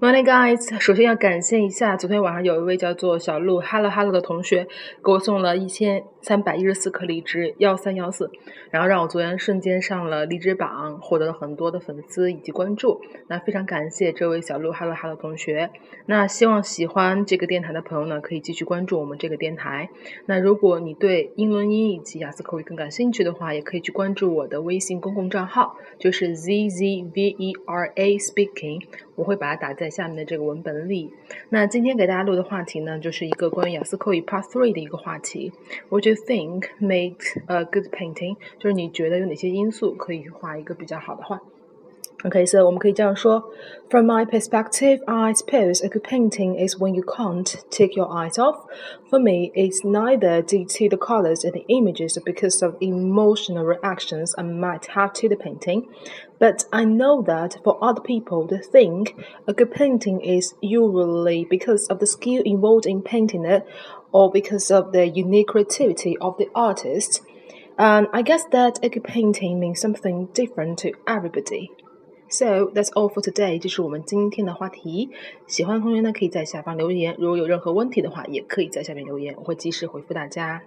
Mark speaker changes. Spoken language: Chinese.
Speaker 1: Morning, guys！首先要感谢一下，昨天晚上有一位叫做小鹿 Hello Hello 的同学给我送了一千三百一十四颗荔枝幺三幺四，然后让我昨天瞬间上了荔枝榜，获得了很多的粉丝以及关注。那非常感谢这位小鹿 Hello Hello 同学。那希望喜欢这个电台的朋友呢，可以继续关注我们这个电台。那如果你对英伦音以及雅思口语更感兴趣的话，也可以去关注我的微信公共账号，就是 Z Z V E R A Speaking，我会把它打在。下面的这个文本里，那今天给大家录的话题呢，就是一个关于雅思口语 Part Three 的一个话题。What do you think make a good painting？就是你觉得有哪些因素可以画一个比较好的画 ？Okay, so 我们可以这样说：From my perspective, I suppose a good painting is when you can't take your eyes off. For me, it's neither due to the colors and the images or because of emotional reactions I might have to the painting. But I know that for other people, they think a good painting is usually because of the skill involved in painting it or because of the unique creativity of the artist. And I guess that a good painting means something different to everybody. So that's all for today，这是我们今天的话题。喜欢的同学呢，可以在下方留言。如果有任何问题的话，也可以在下面留言，我会及时回复大家。